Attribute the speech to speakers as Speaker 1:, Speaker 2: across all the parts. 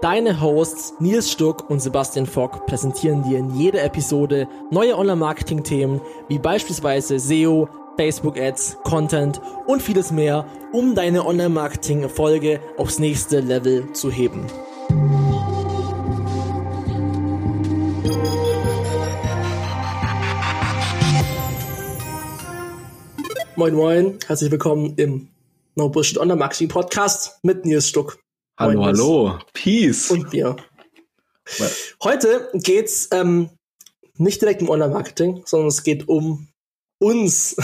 Speaker 1: Deine Hosts Nils Stuck und Sebastian Fock präsentieren dir in jeder Episode neue Online-Marketing-Themen wie beispielsweise SEO, Facebook-Ads, Content und vieles mehr, um deine Online-Marketing-Erfolge aufs nächste Level zu heben. Moin Moin, herzlich willkommen im No Bullshit Online Marketing Podcast mit Nils Stuck.
Speaker 2: Hallo, hallo. Peace.
Speaker 1: Und mir. Heute geht's ähm, nicht direkt um Online-Marketing, sondern es geht um uns.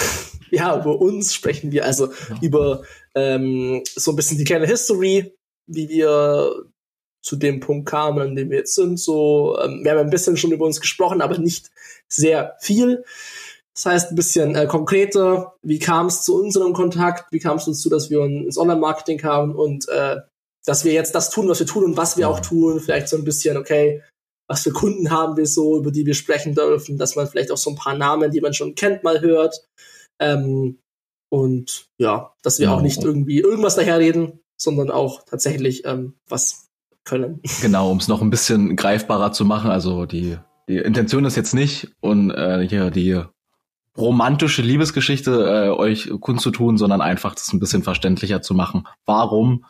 Speaker 1: ja, über uns sprechen wir. Also ja. über ähm, so ein bisschen die kleine History, wie wir zu dem Punkt kamen, an dem wir jetzt sind. So, ähm, wir haben ein bisschen schon über uns gesprochen, aber nicht sehr viel. Das heißt, ein bisschen äh, konkreter, wie kam es zu unserem Kontakt, wie kam es dazu, dass wir ins Online-Marketing kamen und äh, dass wir jetzt das tun, was wir tun und was wir auch tun. Vielleicht so ein bisschen, okay, was für Kunden haben wir so, über die wir sprechen dürfen, dass man vielleicht auch so ein paar Namen, die man schon kennt, mal hört. Ähm, und ja, dass wir genau. auch nicht irgendwie irgendwas daherreden, sondern auch tatsächlich ähm, was können.
Speaker 2: Genau, um es noch ein bisschen greifbarer zu machen. Also die, die Intention ist jetzt nicht, und äh, hier die romantische Liebesgeschichte äh, euch kundzutun, sondern einfach das ein bisschen verständlicher zu machen. Warum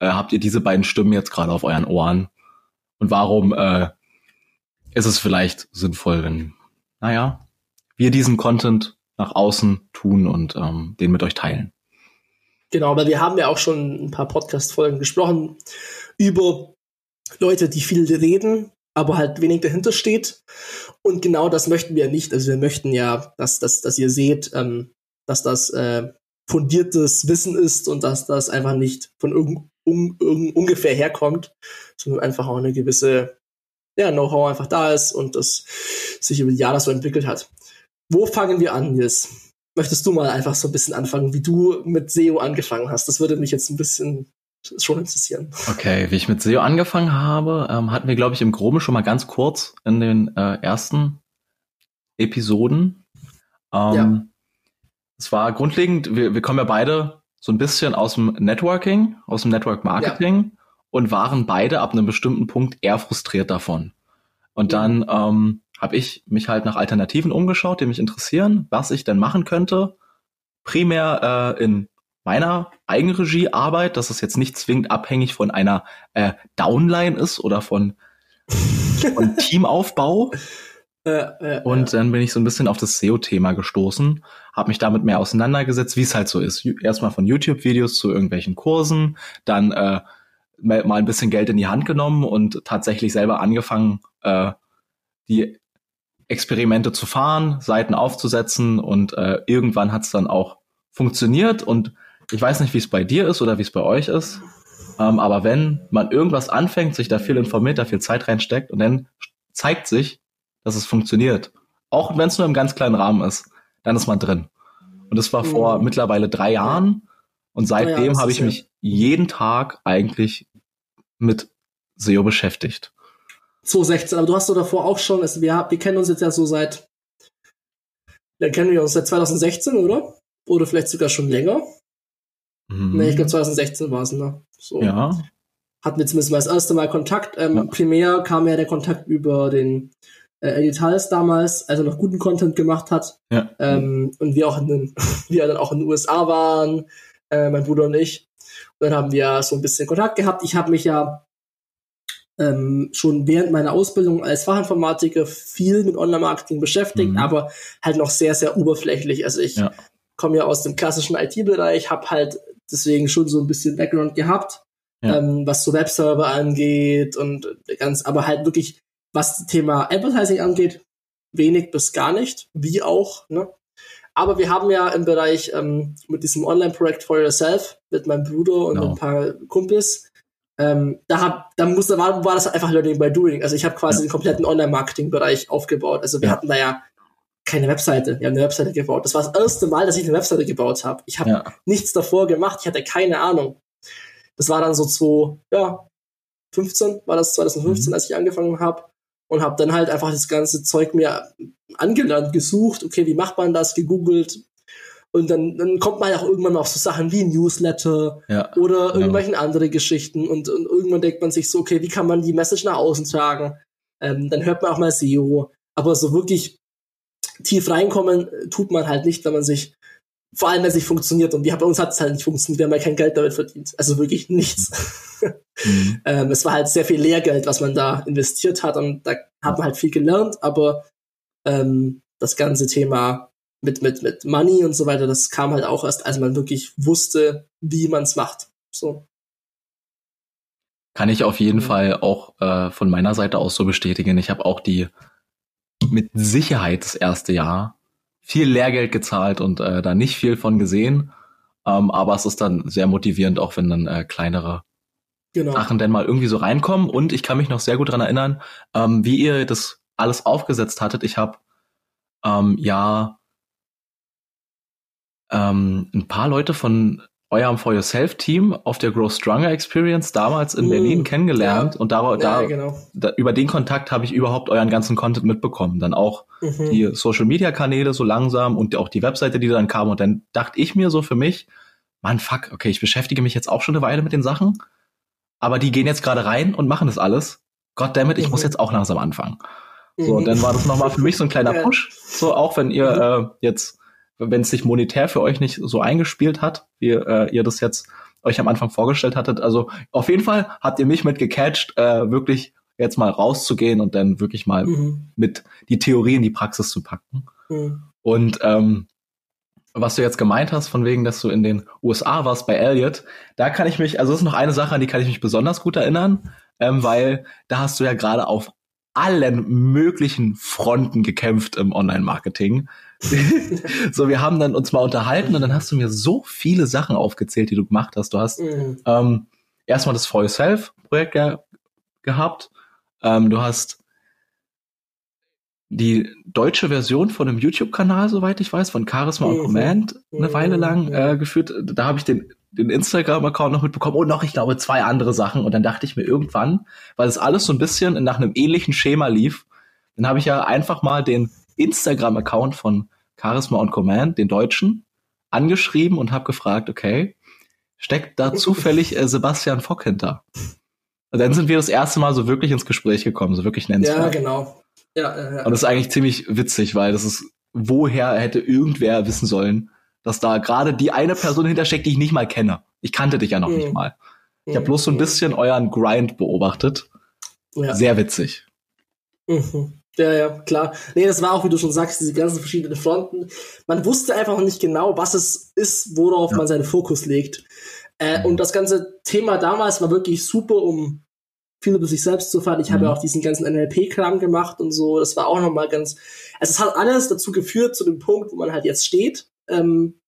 Speaker 2: äh, habt ihr diese beiden Stimmen jetzt gerade auf euren Ohren? Und warum äh, ist es vielleicht sinnvoll, wenn, naja, wir diesen Content nach außen tun und ähm, den mit euch teilen?
Speaker 1: Genau, aber wir haben ja auch schon ein paar Podcast-Folgen gesprochen über Leute, die viel reden, aber halt wenig dahinter steht. Und genau das möchten wir nicht. Also wir möchten ja, dass, dass, dass ihr seht, ähm, dass das äh, fundiertes Wissen ist und dass das einfach nicht von irgend, un, un, ungefähr herkommt, sondern einfach auch eine gewisse ja, Know-how einfach da ist und das sich über die Jahre so entwickelt hat. Wo fangen wir an, Nils? Möchtest du mal einfach so ein bisschen anfangen, wie du mit SEO angefangen hast? Das würde mich jetzt ein bisschen schon interessieren.
Speaker 2: Okay, wie ich mit SEO angefangen habe, ähm, hatten wir, glaube ich, im Groben schon mal ganz kurz in den äh, ersten Episoden. Ähm, ja. Es war grundlegend, wir, wir kommen ja beide so ein bisschen aus dem Networking, aus dem Network Marketing ja. und waren beide ab einem bestimmten Punkt eher frustriert davon. Und dann ähm, habe ich mich halt nach Alternativen umgeschaut, die mich interessieren, was ich denn machen könnte. Primär äh, in meiner Eigenregie Arbeit, dass es jetzt nicht zwingend abhängig von einer äh, Downline ist oder von, von Teamaufbau, äh, und dann bin ich so ein bisschen auf das SEO-Thema gestoßen, habe mich damit mehr auseinandergesetzt, wie es halt so ist. Erstmal von YouTube-Videos zu irgendwelchen Kursen, dann äh, mal ein bisschen Geld in die Hand genommen und tatsächlich selber angefangen, äh, die Experimente zu fahren, Seiten aufzusetzen und äh, irgendwann hat es dann auch funktioniert und ich weiß nicht, wie es bei dir ist oder wie es bei euch ist, ähm, aber wenn man irgendwas anfängt, sich da viel informiert, da viel Zeit reinsteckt und dann zeigt sich, dass es funktioniert. Auch wenn es nur im ganz kleinen Rahmen ist, dann ist man drin. Und das war mhm. vor mittlerweile drei Jahren. Und seitdem ja, habe ich mich jeden Tag eigentlich mit SEO beschäftigt.
Speaker 1: 2016, aber du hast doch davor auch schon, also wir, wir kennen uns jetzt ja so seit, dann kennen wir uns seit 2016, oder? Oder vielleicht sogar schon länger. Mhm. Nee, ich glaube 2016 war es, ne? So.
Speaker 2: Ja.
Speaker 1: Hatten wir zumindest mal das erste Mal Kontakt. Ähm, ja. Primär kam ja der Kontakt über den äh, Editals damals, als er noch guten Content gemacht hat. Ja. Ähm, und wir auch in den, wir dann auch in den USA waren, äh, mein Bruder und ich. Und dann haben wir so ein bisschen Kontakt gehabt. Ich habe mich ja ähm, schon während meiner Ausbildung als Fachinformatiker viel mit Online-Marketing beschäftigt, mhm. aber halt noch sehr, sehr oberflächlich. Also ich ja. komme ja aus dem klassischen IT-Bereich, habe halt deswegen schon so ein bisschen Background gehabt, ja. ähm, was so Webserver angeht und ganz, aber halt wirklich was das Thema Advertising angeht, wenig bis gar nicht, wie auch. Ne? Aber wir haben ja im Bereich ähm, mit diesem Online-Projekt For Yourself mit meinem Bruder und no. Genau. ein paar Kumpels, ähm, da, hab, da, muss, da war, war das einfach Learning by Doing. Also ich habe quasi ja. den kompletten Online-Marketing-Bereich aufgebaut. Also wir ja. hatten da ja keine Webseite. Wir haben eine Webseite gebaut. Das war das erste Mal, dass ich eine Webseite gebaut habe. Ich habe ja. nichts davor gemacht. Ich hatte keine Ahnung. Das war dann so zwei, ja, 15 war das 2015, mhm. als ich angefangen habe und habe dann halt einfach das ganze Zeug mir angelernt, gesucht, okay, wie macht man das, gegoogelt. Und dann, dann kommt man auch irgendwann mal auf so Sachen wie Newsletter ja, oder genau. irgendwelchen andere Geschichten und, und, irgendwann denkt man sich so, okay, wie kann man die Message nach außen tragen? Ähm, dann hört man auch mal SEO. Aber so wirklich tief reinkommen tut man halt nicht, wenn man sich, vor allem wenn es nicht funktioniert. Und wir, bei uns hat es halt nicht funktioniert, wir haben ja kein Geld damit verdient. Also wirklich nichts. Mhm. ähm, es war halt sehr viel Lehrgeld, was man da investiert hat und da hat man halt viel gelernt, aber ähm, das ganze Thema mit, mit, mit Money und so weiter, das kam halt auch erst, als man wirklich wusste, wie man es macht. So.
Speaker 2: Kann ich auf jeden mhm. Fall auch äh, von meiner Seite aus so bestätigen. Ich habe auch die mit Sicherheit das erste Jahr viel Lehrgeld gezahlt und äh, da nicht viel von gesehen. Ähm, aber es ist dann sehr motivierend, auch wenn dann äh, kleinere genau. Sachen dann mal irgendwie so reinkommen. Und ich kann mich noch sehr gut dran erinnern, ähm, wie ihr das alles aufgesetzt hattet. Ich habe ähm, ja ähm, ein paar Leute von eurem For Yourself Team auf der Grow Stronger Experience damals in mm, Berlin kennengelernt ja. und da, ja, da, genau. da, über den Kontakt habe ich überhaupt euren ganzen Content mitbekommen. Dann auch mhm. die Social Media Kanäle so langsam und auch die Webseite, die dann kam und dann dachte ich mir so für mich, man fuck, okay, ich beschäftige mich jetzt auch schon eine Weile mit den Sachen, aber die gehen jetzt gerade rein und machen das alles. Goddammit, ich mhm. muss jetzt auch langsam anfangen. So, und dann war das nochmal für mich so ein kleiner Push. So, auch wenn ihr mhm. äh, jetzt, wenn es sich monetär für euch nicht so eingespielt hat, wie äh, ihr das jetzt euch am Anfang vorgestellt hattet. Also auf jeden Fall habt ihr mich mit gecatcht, äh, wirklich jetzt mal rauszugehen und dann wirklich mal mhm. mit die Theorie in die Praxis zu packen. Mhm. Und ähm, was du jetzt gemeint hast, von wegen, dass du in den USA warst bei Elliot, da kann ich mich, also das ist noch eine Sache, an die kann ich mich besonders gut erinnern, ähm, weil da hast du ja gerade auf allen möglichen Fronten gekämpft im Online-Marketing. so, wir haben dann uns mal unterhalten und dann hast du mir so viele Sachen aufgezählt, die du gemacht hast. Du hast mhm. ähm, erstmal das For Yourself-Projekt ge gehabt. Ähm, du hast die deutsche Version von einem YouTube-Kanal, soweit ich weiß, von Charisma mhm. und Command eine Weile lang äh, geführt. Da habe ich den den Instagram-Account noch mitbekommen und noch, ich glaube, zwei andere Sachen. Und dann dachte ich mir irgendwann, weil es alles so ein bisschen nach einem ähnlichen Schema lief, dann habe ich ja einfach mal den Instagram-Account von Charisma und Command, den deutschen, angeschrieben und habe gefragt, okay, steckt da zufällig äh, Sebastian Fock hinter? Und dann sind wir das erste Mal so wirklich ins Gespräch gekommen, so wirklich nennenswert.
Speaker 1: Ja, genau. Ja, ja,
Speaker 2: ja. Und das ist eigentlich ziemlich witzig, weil das ist, woher hätte irgendwer wissen sollen, dass da gerade die eine Person hintersteckt, die ich nicht mal kenne. Ich kannte dich ja noch mhm. nicht mal. Ich habe bloß so ein mhm. bisschen euren Grind beobachtet. Ja. Sehr witzig.
Speaker 1: Mhm. Ja, ja, klar. Nee, das war auch, wie du schon sagst, diese ganzen verschiedenen Fronten. Man wusste einfach noch nicht genau, was es ist, worauf ja. man seinen Fokus legt. Äh, mhm. Und das ganze Thema damals war wirklich super, um viel über sich selbst zu erfahren. Ich mhm. habe ja auch diesen ganzen NLP-Kram gemacht und so. Das war auch nochmal ganz, also es hat alles dazu geführt zu dem Punkt, wo man halt jetzt steht. Ähm,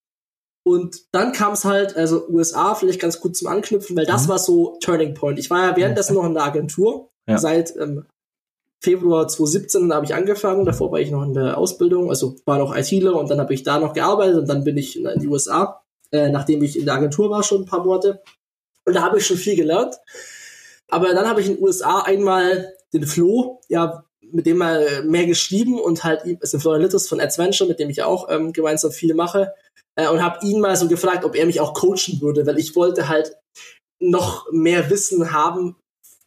Speaker 1: und dann kam es halt, also USA vielleicht ganz gut zum Anknüpfen, weil das mhm. war so Turning Point. Ich war ja währenddessen noch in der Agentur. Ja. Seit ähm, Februar 2017 habe ich angefangen. Davor war ich noch in der Ausbildung, also war noch ITler und dann habe ich da noch gearbeitet und dann bin ich in, in die USA, äh, nachdem ich in der Agentur war schon ein paar Monate. Und da habe ich schon viel gelernt. Aber dann habe ich in den USA einmal den Flo, ja, mit dem mal mehr geschrieben und halt, ist der Florian Litters von Adventure, mit dem ich auch ähm, gemeinsam viel mache, äh, und habe ihn mal so gefragt, ob er mich auch coachen würde, weil ich wollte halt noch mehr Wissen haben,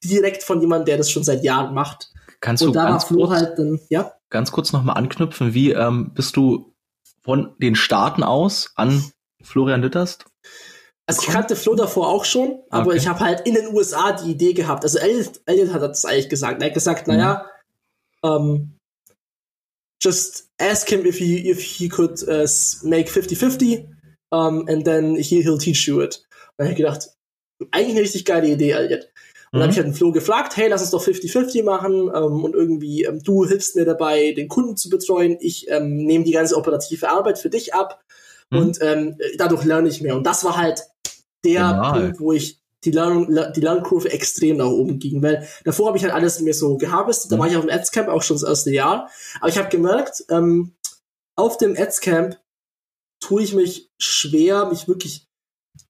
Speaker 1: direkt von jemandem, der das schon seit Jahren macht.
Speaker 2: Kannst und du ganz kurz, halt dann, ja? ganz kurz nochmal anknüpfen, wie ähm, bist du von den Staaten aus an Florian Litterst?
Speaker 1: Also ich kannte Flo davor auch schon, aber okay. ich habe halt in den USA die Idee gehabt. Also Elliot, Elliot hat das eigentlich gesagt. Er hat gesagt, mhm. naja, ähm, just ask him if he if he could uh, make 50-50 um, and then he, he'll teach you it. Und dann habe ich gedacht, eigentlich eine richtig geile Idee, Elliot. Und mhm. dann habe ich halt den Flo gefragt, hey, lass uns doch 50-50 machen ähm, und irgendwie ähm, du hilfst mir dabei, den Kunden zu betreuen. Ich ähm, nehme die ganze operative Arbeit für dich ab mhm. und ähm, dadurch lerne ich mehr. Und das war halt der Genial. Punkt, wo ich die, Lern die Lernkurve extrem nach oben ging, weil davor habe ich halt alles mir so gehabest, da mhm. war ich auf dem Adscamp auch schon das erste Jahr, aber ich habe gemerkt, ähm, auf dem Ads-Camp tue ich mich schwer, mich wirklich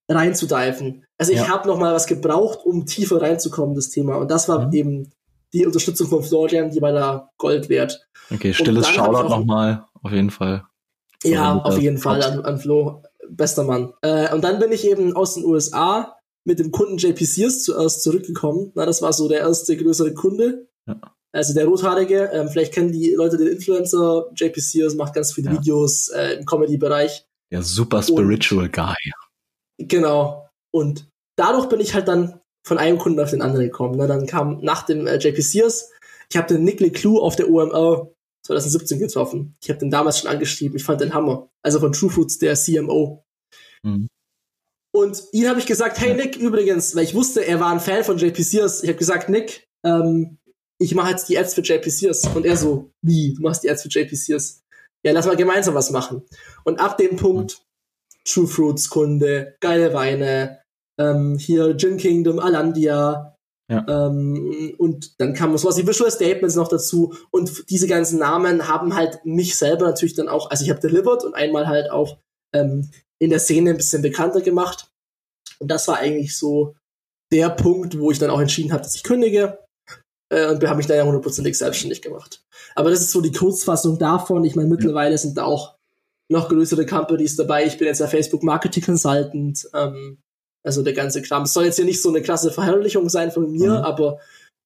Speaker 1: reinzudiven. Also ich ja. habe noch mal was gebraucht, um tiefer reinzukommen, das Thema. Und das war mhm. eben die Unterstützung von Florian, die war da Gold wert.
Speaker 2: Okay, stilles Shoutout nochmal, auf jeden Fall.
Speaker 1: Ja, auf jeden Fall an, an Flo, bester Mann. Äh, und dann bin ich eben aus den USA mit dem Kunden JP Sears zuerst zurückgekommen. Na, das war so der erste größere Kunde. Ja. Also der Rothaarige, ähm, vielleicht kennen die Leute den Influencer, JP Sears macht ganz viele ja. Videos äh, im Comedy-Bereich.
Speaker 2: Ja, super spiritual und, Guy.
Speaker 1: Genau. Und dadurch bin ich halt dann von einem Kunden auf den anderen gekommen. Ne? Dann kam nach dem äh, JP Sears, ich habe den Nick LeClue auf der OMR 2017 getroffen. Ich habe den damals schon angeschrieben. Ich fand den Hammer. Also von True Foods, der CMO. Mhm. Und ihn habe ich gesagt, hey Nick, übrigens, weil ich wusste, er war ein Fan von JP Sears. Ich habe gesagt, Nick, ähm, ich mache jetzt die Ads für JP Sears. Und er so, wie, du machst die Ads für JP Sears? Ja, lass mal gemeinsam was machen. Und ab dem Punkt, True Fruits Kunde, geile Weine, ähm, hier Gin Kingdom, Alandia, ja. Ähm, und dann kam sowas wie Visual Statements noch dazu. Und diese ganzen Namen haben halt mich selber natürlich dann auch, also ich habe delivered und einmal halt auch ähm, in der Szene ein bisschen bekannter gemacht. Und das war eigentlich so der Punkt, wo ich dann auch entschieden habe, dass ich kündige. Äh, und wir haben mich da ja hundertprozentig selbstständig gemacht. Aber das ist so die Kurzfassung davon. Ich meine, mittlerweile sind da auch noch größere Companies dabei. Ich bin jetzt der Facebook Marketing Consultant. Ähm, also der ganze Kram. Es soll jetzt hier nicht so eine klasse Verherrlichung sein von mir, mhm. aber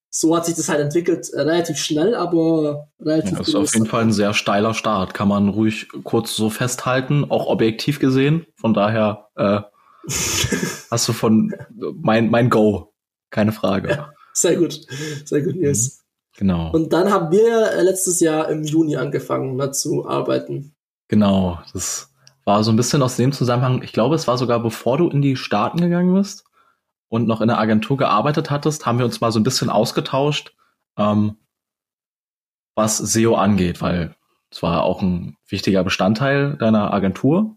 Speaker 1: so hat sich das halt entwickelt, äh, relativ schnell, aber relativ
Speaker 2: ja, Das ist auf jeden Fall ein sehr steiler Start, kann man ruhig kurz so festhalten, auch objektiv gesehen. Von daher äh, hast du von mein, mein Go, keine Frage. Ja,
Speaker 1: sehr gut, sehr gut, Nils. Mhm.
Speaker 2: Genau.
Speaker 1: Und dann haben wir letztes Jahr im Juni angefangen, ne, zu arbeiten.
Speaker 2: Genau, das war so ein bisschen aus dem Zusammenhang, ich glaube, es war sogar bevor du in die Staaten gegangen bist und noch in der Agentur gearbeitet hattest, haben wir uns mal so ein bisschen ausgetauscht, ähm, was SEO angeht, weil es war auch ein wichtiger Bestandteil deiner Agentur.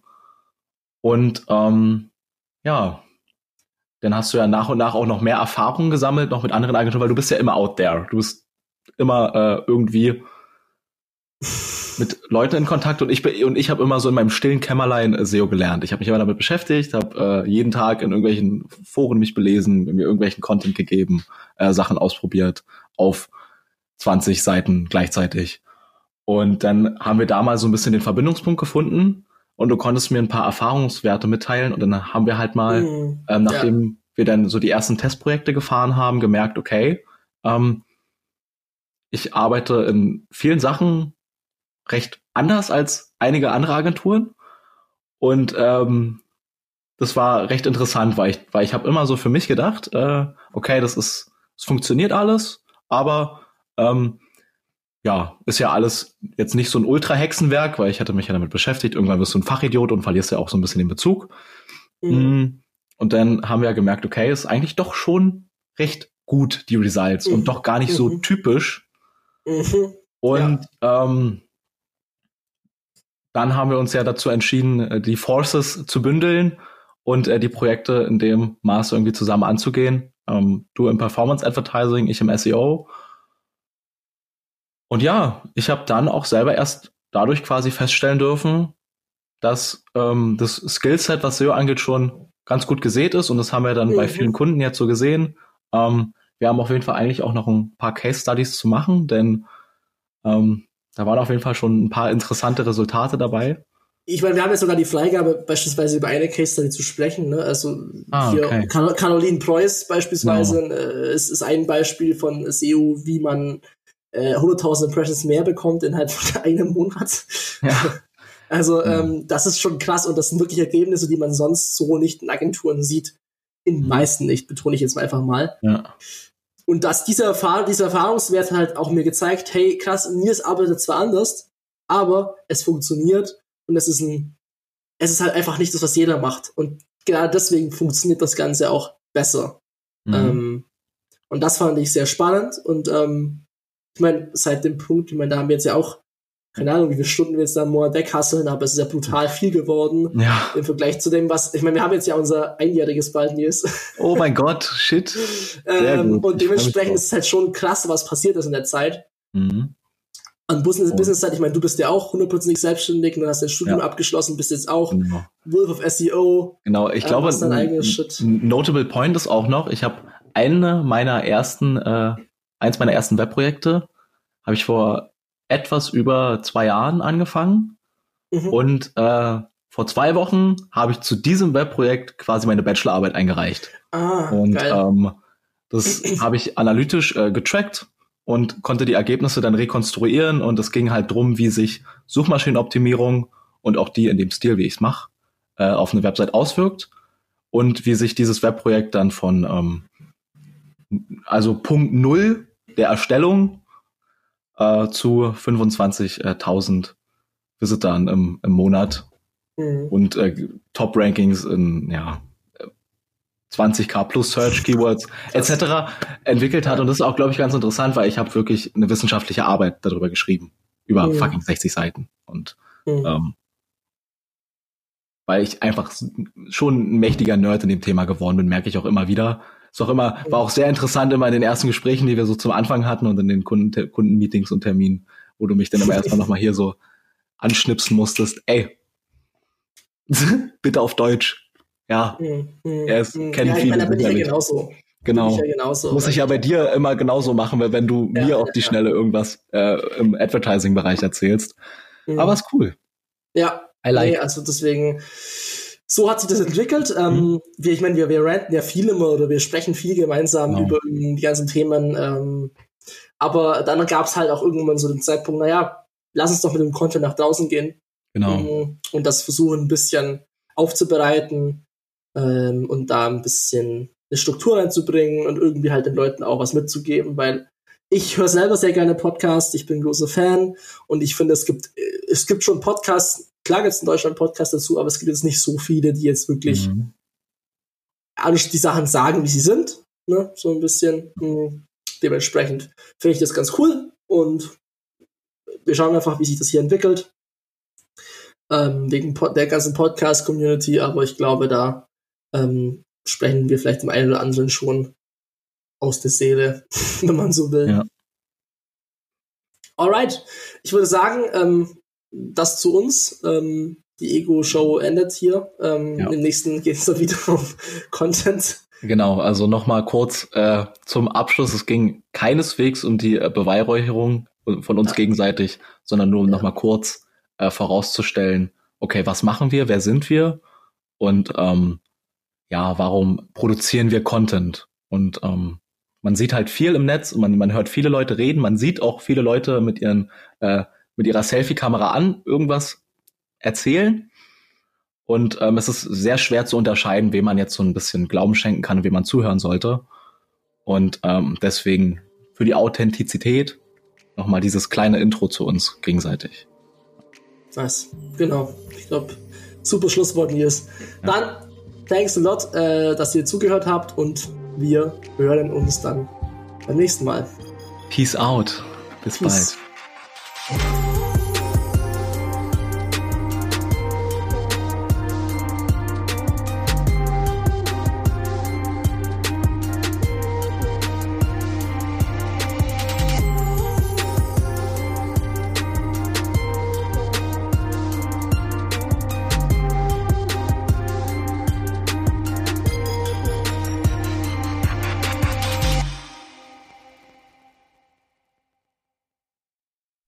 Speaker 2: Und ähm, ja, dann hast du ja nach und nach auch noch mehr Erfahrungen gesammelt, noch mit anderen Agenturen, weil du bist ja immer out there. Du bist immer äh, irgendwie mit Leuten in Kontakt und ich und ich habe immer so in meinem stillen Kämmerlein äh, SEO gelernt. Ich habe mich immer damit beschäftigt, habe äh, jeden Tag in irgendwelchen Foren mich belesen, mir irgendwelchen Content gegeben, äh, Sachen ausprobiert auf 20 Seiten gleichzeitig. Und dann haben wir da mal so ein bisschen den Verbindungspunkt gefunden und du konntest mir ein paar Erfahrungswerte mitteilen und dann haben wir halt mal, mhm, ähm, nachdem ja. wir dann so die ersten Testprojekte gefahren haben, gemerkt, okay, ähm, ich arbeite in vielen Sachen recht anders als einige andere Agenturen. Und ähm, das war recht interessant, weil ich, weil ich habe immer so für mich gedacht, äh, okay, das ist, es funktioniert alles, aber ähm, ja, ist ja alles jetzt nicht so ein Ultra-Hexenwerk, weil ich hatte mich ja damit beschäftigt. Irgendwann wirst du ein Fachidiot und verlierst ja auch so ein bisschen den Bezug. Mhm. Mm, und dann haben wir ja gemerkt, okay, ist eigentlich doch schon recht gut, die Results, mhm. und doch gar nicht mhm. so typisch. Mhm. Und ja. ähm, dann haben wir uns ja dazu entschieden, äh, die Forces zu bündeln und äh, die Projekte in dem Maße irgendwie zusammen anzugehen. Ähm, du im Performance Advertising, ich im SEO. Und ja, ich habe dann auch selber erst dadurch quasi feststellen dürfen, dass ähm, das Skillset, was SEO angeht, schon ganz gut gesät ist. Und das haben wir dann mhm. bei vielen Kunden jetzt so gesehen. Ähm, wir haben auf jeden Fall eigentlich auch noch ein paar Case Studies zu machen, denn ähm, da waren auf jeden Fall schon ein paar interessante Resultate dabei.
Speaker 1: Ich meine, wir haben jetzt sogar die Freigabe, beispielsweise über eine Case Study zu sprechen. Ne? Also ah, hier okay. Caroline Preuß beispielsweise no. äh, ist, ist ein Beispiel von SEO, wie man äh, 100.000 Impressions mehr bekommt innerhalb von einem Monat. Ja. Also ja. Ähm, das ist schon krass und das sind wirklich Ergebnisse, die man sonst so nicht in Agenturen sieht. In den mhm. meisten nicht, betone ich jetzt einfach mal.
Speaker 2: Ja.
Speaker 1: Und dass dieser, Erfahr dieser Erfahrungswert halt auch mir gezeigt, hey, krass, Nils arbeitet zwar anders, aber es funktioniert und es ist ein, es ist halt einfach nicht das, was jeder macht. Und gerade deswegen funktioniert das Ganze auch besser. Mhm. Ähm, und das fand ich sehr spannend und ähm, ich meine, seit dem Punkt, ich meine, da haben wir jetzt ja auch keine Ahnung, wie viele Stunden wir jetzt da nur weghasseln, aber es ist ja brutal viel geworden
Speaker 2: ja.
Speaker 1: im Vergleich zu dem, was, ich meine, wir haben jetzt ja unser einjähriges bald, Nils.
Speaker 2: Oh mein Gott, shit.
Speaker 1: ähm, und dementsprechend ist es halt schon krass, was passiert ist in der Zeit. Mhm. an Business, Business Side, ich meine, du bist ja auch hundertprozentig selbstständig, du hast dein Studium ja. abgeschlossen, bist jetzt auch genau. Wolf of SEO.
Speaker 2: Genau, ich äh, glaube, ein notable Point ist auch noch, ich habe eine meiner ersten, äh, eins meiner ersten Webprojekte, habe ich vor etwas über zwei Jahren angefangen. Mhm. Und äh, vor zwei Wochen habe ich zu diesem Webprojekt quasi meine Bachelorarbeit eingereicht. Ah, und ähm, das habe ich analytisch äh, getrackt und konnte die Ergebnisse dann rekonstruieren und es ging halt drum, wie sich Suchmaschinenoptimierung und auch die in dem Stil, wie ich es mache, äh, auf eine Website auswirkt und wie sich dieses Webprojekt dann von ähm, also Punkt Null der Erstellung äh, zu 25.000 Visitern im, im Monat mhm. und äh, Top-Rankings in ja 20k plus Search Keywords etc. entwickelt hat. Und das ist auch, glaube ich, ganz interessant, weil ich habe wirklich eine wissenschaftliche Arbeit darüber geschrieben. Über mhm. fucking 60 Seiten. Und mhm. ähm, weil ich einfach schon ein mächtiger Nerd in dem Thema geworden bin, merke ich auch immer wieder. Ist auch immer, war auch sehr interessant immer in den ersten Gesprächen, die wir so zum Anfang hatten und in den Kunden, Kundenmeetings und Terminen, wo du mich dann immer erstmal nochmal hier so anschnipsen musstest. Ey, bitte auf Deutsch ja, mhm. er ist, mhm. kennt ja, viele. Ich bin ja genauso. Genau. Ich ja genauso, Muss ich ja bei dir immer genauso machen, wenn du ja, mir auf die Schnelle irgendwas äh, im Advertising-Bereich erzählst. Mhm. Aber ist cool.
Speaker 1: Ja. I like. Nee, also deswegen, so hat sich das entwickelt. Ähm, mhm. wir, ich meine, wir, wir ranten ja viel immer oder wir sprechen viel gemeinsam genau. über die ganzen Themen. Ähm, aber dann gab es halt auch irgendwann so den Zeitpunkt, naja, lass uns doch mit dem Content nach draußen gehen. Genau. Mhm. Und das versuchen ein bisschen aufzubereiten ähm, und da ein bisschen eine Struktur reinzubringen und irgendwie halt den Leuten auch was mitzugeben, weil ich höre selber sehr gerne Podcasts, ich bin großer Fan und ich finde, es gibt, es gibt schon Podcasts, klar gibt es in Deutschland Podcasts dazu, aber es gibt jetzt nicht so viele, die jetzt wirklich mhm. alles die Sachen sagen, wie sie sind, ne? so ein bisschen. Mh. Hm, dementsprechend finde ich das ganz cool und wir schauen einfach, wie sich das hier entwickelt. Ähm, wegen der ganzen Podcast-Community, aber ich glaube, da ähm, sprechen wir vielleicht dem einen oder anderen schon aus der Seele, wenn man so will. Ja. Alright, ich würde sagen, ähm, das zu uns. Ähm, die Ego-Show endet hier. Ähm, ja. Im nächsten geht es dann wieder um Content.
Speaker 2: Genau, also nochmal kurz äh, zum Abschluss. Es ging keineswegs um die äh, Beweihräucherung von uns ja. gegenseitig, sondern nur um ja. nochmal kurz äh, vorauszustellen, okay, was machen wir, wer sind wir und ähm, ja, warum produzieren wir Content? Und ähm, man sieht halt viel im Netz und man, man hört viele Leute reden, man sieht auch viele Leute mit ihren äh, mit ihrer Selfie-Kamera an irgendwas erzählen. Und ähm, es ist sehr schwer zu unterscheiden, wem man jetzt so ein bisschen Glauben schenken kann und wem man zuhören sollte. Und ähm, deswegen für die Authentizität nochmal dieses kleine Intro zu uns gegenseitig.
Speaker 1: Nice. Genau. Ich glaube, super Schlusswort, Nils. Ja. Dann thanks a lot, äh, dass ihr zugehört habt und wir hören uns dann beim nächsten Mal.
Speaker 2: Peace out. Bis Peace. bald.